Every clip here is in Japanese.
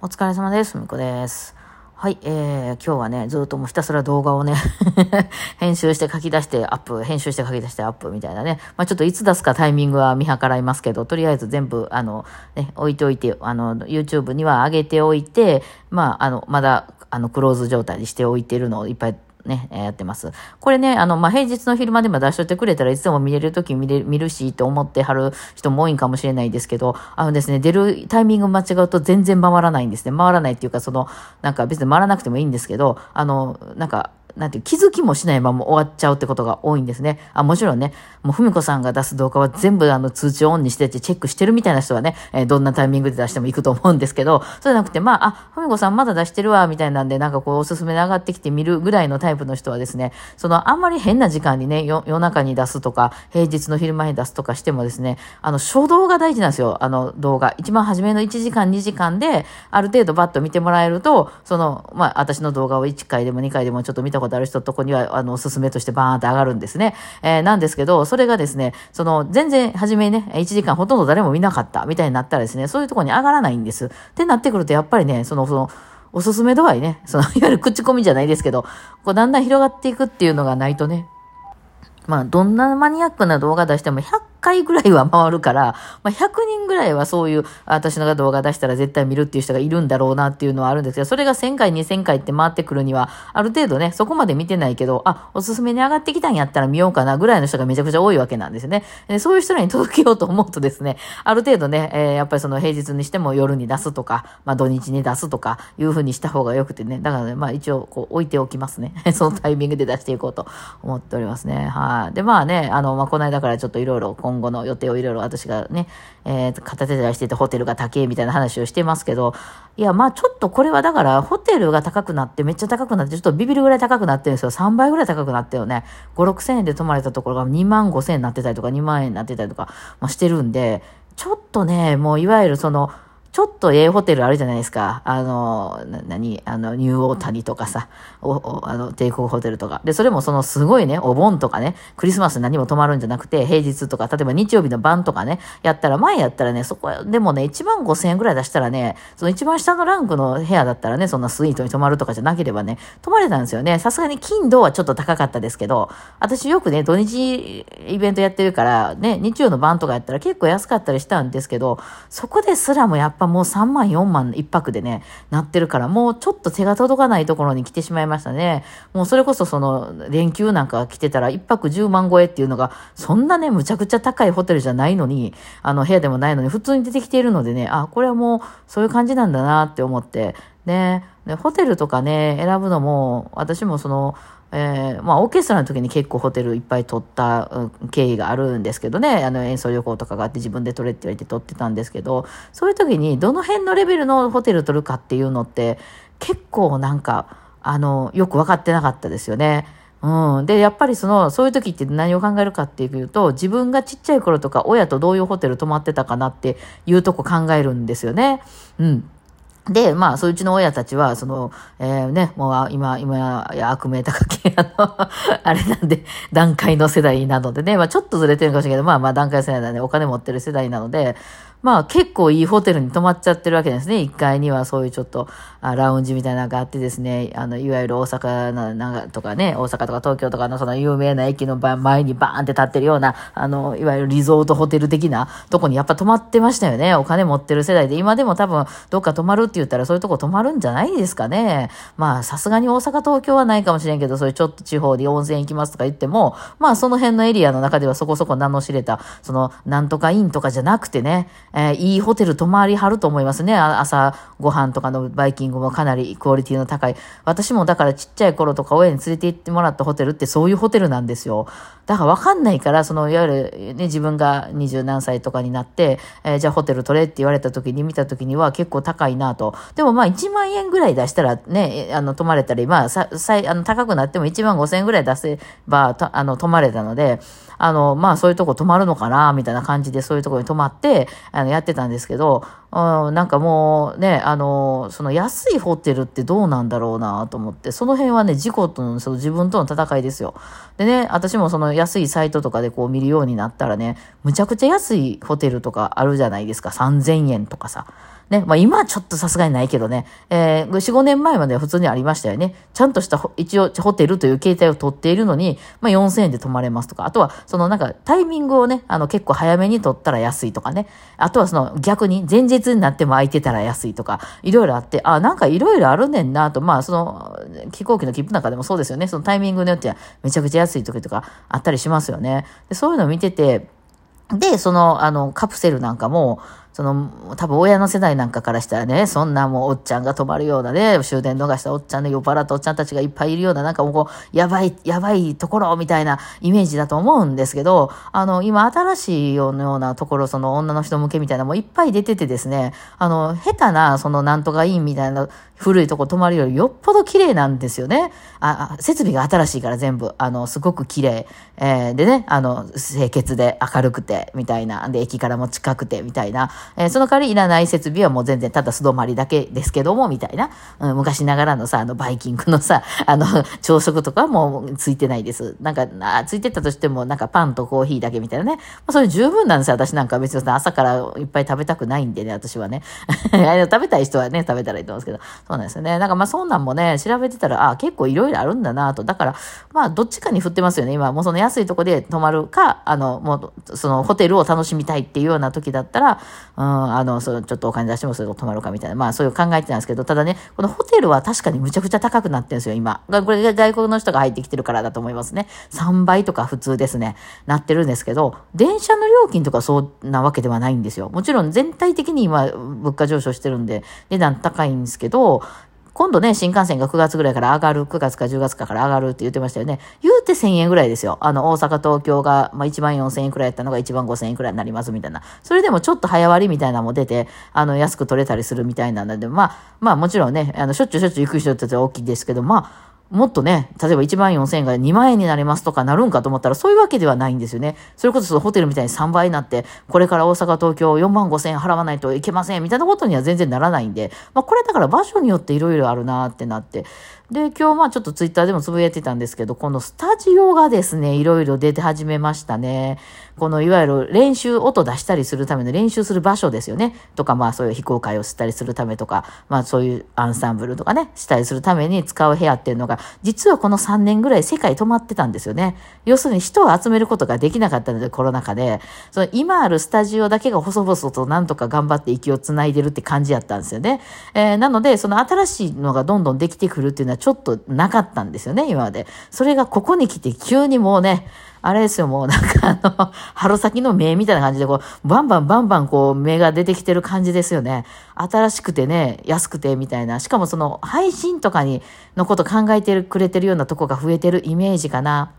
お疲れ様です。みこです。はい、えー、今日はね、ずっともうひたすら動画をね、編集して書き出してアップ、編集して書き出してアップみたいなね。まあちょっといつ出すかタイミングは見計らいますけど、とりあえず全部、あの、ね、置いておいて、あの、YouTube には上げておいて、まああの、まだ、あの、クローズ状態にしておいてるのをいっぱいね、やってます。これね、あの、まあ、平日の昼間でも出しといてくれたらいつでも見れるとき見れ見るしと思ってはる人も多いんかもしれないですけど、あのですね、出るタイミング間違うと全然回らないんですね。回らないっていうか、その、なんか別に回らなくてもいいんですけど、あの、なんか、なんて、気づきもしないまま終わっちゃうってことが多いんですね。あ、もちろんね、もうふみこさんが出す動画は全部あの通知をオンにしててチェックしてるみたいな人はね、えーどんなタイミングで出しても行くと思うんですけど、そうじゃなくて、まあ、あ、ふみこさんまだ出してるわ、みたいなんで、なんかこうおすすめで上がってきて見るぐらいのタイプの人はですね、そのあんまり変な時間にね、夜中に出すとか、平日の昼間に出すとかしてもですね、あの、初動が大事なんですよ、あの動画。一番初めの1時間、2時間で、ある程度バッと見てもらえると、その、まあ、私の動画を1回でも2回でもちょっと見たことある人のとこには、あの、おすすめとしてバーンって上がるんですね。えーなんですけど、それがですね、その、全然初めね、1時間ほとんど誰も見なかったみたいになったらですね、そういうとこに上がらないんです。ってなってくると、やっぱりね、その、その、おすすめ度合いね、その、いわゆる口コミじゃないですけど、こう、だんだん広がっていくっていうのがないとね、まあ、どんなマニアックな動画出しても100 1回ぐらいは回るから、まあ、100人ぐらいはそういう、私の動画出したら絶対見るっていう人がいるんだろうなっていうのはあるんですけど、それが1000回、2000回って回ってくるには、ある程度ね、そこまで見てないけど、あ、おすすめに上がってきたんやったら見ようかなぐらいの人がめちゃくちゃ多いわけなんですね。でそういう人らに届けようと思うとですね、ある程度ね、えーやっぱりその平日にしても夜に出すとか、まあ土日に出すとか、いう風にした方がよくてね、だからね、まあ一応こう置いておきますね。そのタイミングで出していこうと思っておりますね。はい。で、まあね、あの、まあこの間からちょっといろいろ今後の予定をいろいろ私がね、えー、片手出しててホテルが高いみたいな話をしてますけど、いや、まあちょっとこれはだから、ホテルが高くなって、めっちゃ高くなって、ちょっとビビるぐらい高くなってるんですよ。3倍ぐらい高くなったよね。5、6千円で泊まれたところが2万5千円になってたりとか、2万円になってたりとか、まあ、してるんで、ちょっとね、もういわゆるその、ちょっとええホテルあるじゃないですか。あの、な、何？あの、ニューオータニとかさ、お、おあの、帝国ホテルとか。で、それもそのすごいね、お盆とかね、クリスマス何も泊まるんじゃなくて、平日とか、例えば日曜日の晩とかね、やったら、前やったらね、そこ、でもね、1万5千円ぐらい出したらね、その一番下のランクの部屋だったらね、そんなスイートに泊まるとかじゃなければね、泊まれたんですよね。さすがに金土はちょっと高かったですけど、私よくね、土日イベントやってるから、ね、日曜の晩とかやったら結構安かったりしたんですけど、そこですらもやっぱもう3万、4万一泊でね、なってるから、もうちょっと手が届かないところに来てしまいましたね。もうそれこそその、連休なんか来てたら一泊10万超えっていうのが、そんなね、むちゃくちゃ高いホテルじゃないのに、あの、部屋でもないのに、普通に出てきているのでね、あ、これはもう、そういう感じなんだなって思って、ね、でホテルとかね、選ぶのも、私もその、えーまあ、オーケストラの時に結構ホテルいっぱい取った経緯があるんですけどね、あの演奏旅行とかがあって自分で取れって言われて取ってたんですけど、そういう時にどの辺のレベルのホテル取るかっていうのって結構なんか、あの、よく分かってなかったですよね。うん。で、やっぱりその、そういう時って何を考えるかっていうと、自分がちっちゃい頃とか親とどういうホテル泊まってたかなっていうとこ考えるんですよね。うん。で、まあ、そういうちの親たちは、その、えーね、もう今、今や悪名高き、あの、あれなんで、段階の世代なのでね、まあ、ちょっとずれてるかもしれないけど、まあ、まあ、段階世代なんで、お金持ってる世代なので、まあ、結構いいホテルに泊まっちゃってるわけですね。1階にはそういうちょっと、ラウンジみたいなのがあってですね、あの、いわゆる大阪の、なんとかね、大阪とか東京とかのその有名な駅の前にバーンって立ってるような、あの、いわゆるリゾートホテル的なとこにやっぱ泊まってましたよね。お金持ってる世代で。今でも多分、どっか泊まるって言ったらそういうとこ泊まるんじゃないですかね。まあ、さすがに大阪、東京はないかもしれんけど、そういうちょっと地方で温泉行きますとか言っても、まあ、その辺のエリアの中ではそこそこ名の知れた、その、なんとかインとかじゃなくてね、えーいいホテル泊まりはると思いますね。朝ご飯とかのバイキングもかなりクオリティの高い。私もだからちっちゃい頃とか親に連れて行ってもらったホテルってそういうホテルなんですよ。だからわかんないから、その、いわゆるね、自分が二十何歳とかになって、えーじゃあホテル取れって言われた時に見た時には結構高いなと。でもまあ1万円ぐらい出したらね、あの、泊まれたり、まあ、さ、あの、高くなっても1万5千円ぐらい出せば、あの、泊まれたので、あの、まあそういうとこ泊まるのかな、みたいな感じでそういうとこに泊まって、あの、やってたんですけど、なんかもうね、あの、その安いホテルってどうなんだろうなと思って、その辺はね、事故との、その自分との戦いですよ。でね、私もその安いサイトとかでこう見るようになったらね、むちゃくちゃ安いホテルとかあるじゃないですか。3000円とかさ。ね、まあ今はちょっとさすがにないけどね、えー、4、5年前までは普通にありましたよね。ちゃんとした一応ホテルという形態を取っているのに、まあ4000円で泊まれますとか、あとはそのなんかタイミングをね、あの結構早めに取ったら安いとかね、あとはその逆に前日になっても空いてたら安いとか、いろいろあって、あ、なんかいろいろあるねんなと、まあその飛行機の切符なんかでもそうですよね、そのタイミングによってはめちゃくちゃ安い時とかあったりしますよね。でそういうのを見てて、で、その、あの、カプセルなんかも、その、多分親の世代なんかからしたらね、そんなもうおっちゃんが泊まるようなね、終電逃したおっちゃんの酔っ払ったおっちゃんたちがいっぱいいるような、なんかもうこう、やばい、やばいところみたいなイメージだと思うんですけど、あの、今新しいようなところ、その女の人向けみたいなもいっぱい出ててですね、あの、下手な、そのなんとかいいみたいな古いとこ泊まるよりよっぽど綺麗なんですよね。あ、設備が新しいから全部、あの、すごく綺麗。えー、でね、あの、清潔で明るくて、みたいな。で、駅からも近くて、みたいな。えー、その代わりいらない設備はもう全然ただ素泊まりだけですけども、みたいな。うん、昔ながらのさ、あの、バイキングのさ、あの、朝食とかもうついてないです。なんか、あついてたとしても、なんかパンとコーヒーだけみたいなね。ま、それ十分なんですよ。私なんか別に朝からいっぱい食べたくないんでね、私はね。食べたい人はね、食べたらいいと思うんですけど。そうなんですよね。なんかまあそんなんもね、調べてたら、あ結構いろいろあるんだなと。だから、まあどっちかに振ってますよね。今、もうその安いとこで泊まるか、あの、もうそのホテルを楽しみたいっていうような時だったら、うん、あの、そのちょっとお金出してもそれを泊まるかみたいな。まあそういう考えてたんですけど、ただね、このホテルは確かにむちゃくちゃ高くなってるんですよ、今。これ外国の人が入ってきてるからだと思いますね。3倍とか普通ですね。なってるんですけど、電車の料金とかそうなわけではないんですよ。もちろん全体的に今物価上昇してるんで値段高いんですけど、今度ね、新幹線が9月ぐらいから上がる、9月か10月かから上がるって言ってましたよね。言うて1000円ぐらいですよ。あの、大阪、東京が、まあ、1万4000円くらいやったのが1万5000円くらいになりますみたいな。それでもちょっと早割りみたいなのも出て、あの、安く取れたりするみたいなので、まあ、まあもちろんね、あの、しょっちゅうしょっちゅう行く人って大きいですけど、まあ、もっとね、例えば1万4000円が2万円になりますとかなるんかと思ったらそういうわけではないんですよね。それこそホテルみたいに3倍になって、これから大阪、東京4万5000円払わないといけませんみたいなことには全然ならないんで、まあこれだから場所によっていろいろあるなってなって、で、今日まあちょっとツイッターでもつぶやいてたんですけど、このスタジオがですね、いろいろ出て始めましたね。このいわゆる練習、音出したりするための練習する場所ですよね。とか、まあそういう非公開をしたりするためとか、まあそういうアンサンブルとかね、したりするために使う部屋っていうのが、実はこの3年ぐらい世界止まってたんですよね。要するに人を集めることができなかったので、コロナ禍で、その今あるスタジオだけが細々となんとか頑張って息をつないでるって感じやったんですよね。えー、なので、その新しいのがどんどんできてくるっていうのはちょっとなかったんですよね、今まで。それがここに来て急にもうね、あれですよ、もうなんかあの、春先の芽みたいな感じで、こう、バンバンバンバンこう、芽が出てきてる感じですよね。新しくてね、安くてみたいな。しかもその、配信とかに、のこと考えてくれてるようなとこが増えてるイメージかな。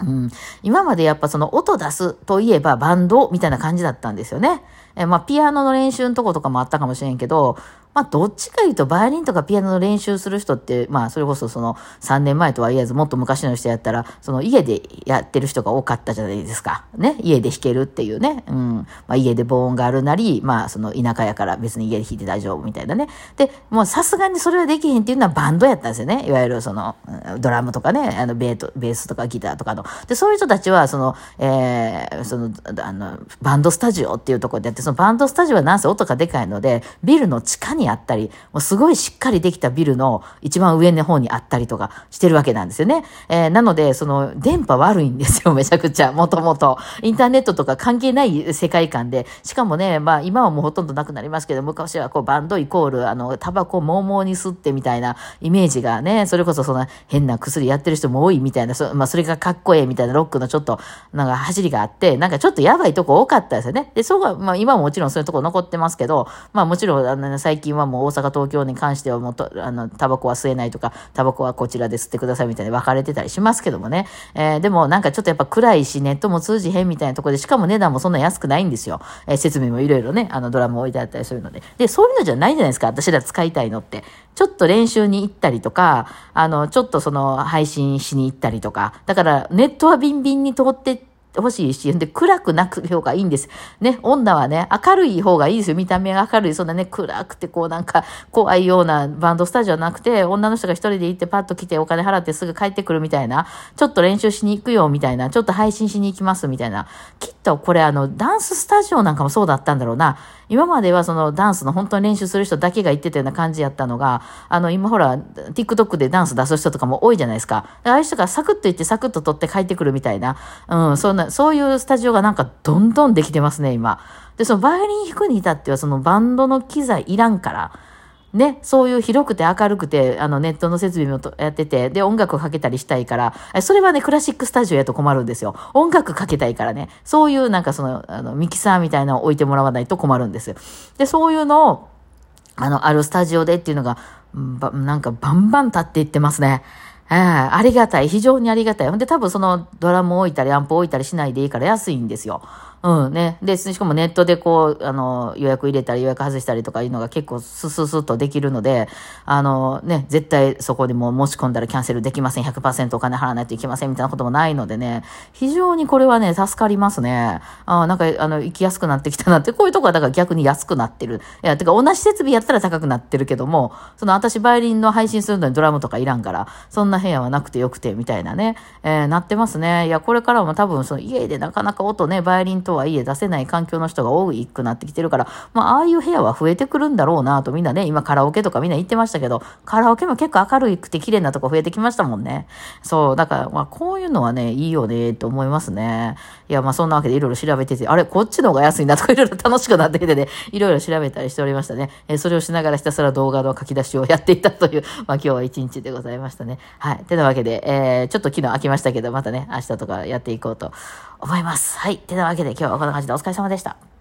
うん、今までやっぱその音出すといえばバンドみたいな感じだったんですよね。えまあ、ピアノの練習のとことかもあったかもしれんけど、まあ、どっちか言うと、バイオリンとかピアノの練習する人って、まあ、それこそその、3年前とは言えず、もっと昔の人やったら、その家でやってる人が多かったじゃないですか。ね。家で弾けるっていうね。うん。まあ、家で防音があるなり、まあ、その、田舎やから別に家で弾いて大丈夫みたいなね。で、もうさすがにそれはできへんっていうのはバンドやったんですよね。いわゆるその、ドラムとかね、あの、ベート、ベースとかギターとかの。で、そういう人たちは、その、えー、その、あの、バンドスタジオっていうところでやって、そのバンドスタジオはなんせ音がでかいので、ビルの地下にあったり、もうすごいしっかりできたビルの一番上の方にあったりとかしてるわけなんですよね。えー、なので、その電波悪いんですよ、めちゃくちゃ。もともと。インターネットとか関係ない世界観で。しかもね、まあ今はもうほとんどなくなりますけど、昔はこうバンドイコール、あの、タバコも々に吸ってみたいなイメージがね、それこそそんな変な薬やってる人も多いみたいな、そ,、まあ、それがかっこええみたいなロックのちょっと、なんか走りがあって、なんかちょっとやばいとこ多かったですよね。で、そうが、まあ今ももちろんそういうとこ残ってますけど、まあもちろん、あの、最近はもう大阪、東京に関してはもうと、あの、タバコは吸えないとか、タバコはこちらで吸ってくださいみたいに分かれてたりしますけどもね。えー、でもなんかちょっとやっぱ暗いし、ネットも通じへんみたいなとこで、しかも値段もそんな安くないんですよ。えー、設備もいろいろね、あの、ドラム置いてあったりするので。で、そういうのじゃないじゃないですか、私ら使いたいのって。ちょっと練習に行ったりとか、あの、ちょっとその、配信しに行ったりとか。だから、ネットはビンビンに通ってってほしいし、で、暗くなく方がいいんです。ね、女はね、明るい方がいいですよ。見た目が明るい。そんなね、暗くてこうなんか怖いようなバンドスタジオなくて、女の人が一人で行ってパッと来てお金払ってすぐ帰ってくるみたいな、ちょっと練習しに行くよみたいな、ちょっと配信しに行きますみたいな。きっとこれあの、ダンススタジオなんかもそうだったんだろうな。今まではそのダンスの本当に練習する人だけが行ってたような感じやったのが、あの、今ほら、TikTok でダンス出す人とかも多いじゃないですか。ああいう人がサクッと行ってサクッと撮って帰ってくるみたいな、うん、そんな、そういうスタジオがなんかどんどんできてますね、今。で、そのバイオリン弾くに至ってはそのバンドの機材いらんから、ね、そういう広くて明るくて、あの、ネットの設備もやってて、で、音楽をかけたりしたいから、それはね、クラシックスタジオやと困るんですよ。音楽かけたいからね、そういうなんかその、あの、ミキサーみたいなのを置いてもらわないと困るんです。で、そういうのを、あの、あるスタジオでっていうのが、ばなんかバンバン立っていってますね。えー、ありがたい。非常にありがたい。ほんで多分そのドラム置いたりアンプ置いたりしないでいいから安いんですよ。うんね。で、しかもネットでこう、あの、予約入れたり予約外したりとかいうのが結構スススッとできるので、あのね、絶対そこにもう申し込んだらキャンセルできません。100%お金払わないといけませんみたいなこともないのでね、非常にこれはね、助かりますね。あなんか、あの、行きやすくなってきたなって、こういうとこはだから逆に安くなってる。いや、てか同じ設備やったら高くなってるけども、その私バイオリンの配信するのにドラムとかいらんから、そんな部屋はなくてよくて、みたいなね、えー、なってますね。いや、これからも多分その家でなかなか音ね、バイオリンととはいえ出せない環境の人が多くなってきてるから、まあ、ああいう部屋は増えてくるんだろうなとみんなね、今カラオケとかみんな言ってましたけど、カラオケも結構明るくて綺麗なとこ増えてきましたもんね。そう、だから、まあ、こういうのはね、いいよね、と思いますね。いや、まあ、そんなわけでいろいろ調べてて、あれ、こっちの方が安いなとかいろいろ 楽しくなってきてね、いろいろ調べたりしておりましたね。え、それをしながらひたすら動画の書き出しをやっていたという、まあ、今日は一日でございましたね。はい。てなわけで、えー、ちょっと昨日飽きましたけど、またね、明日とかやっていこうと思います。はい。てなわけで今日はこんな感じでお疲れ様でした。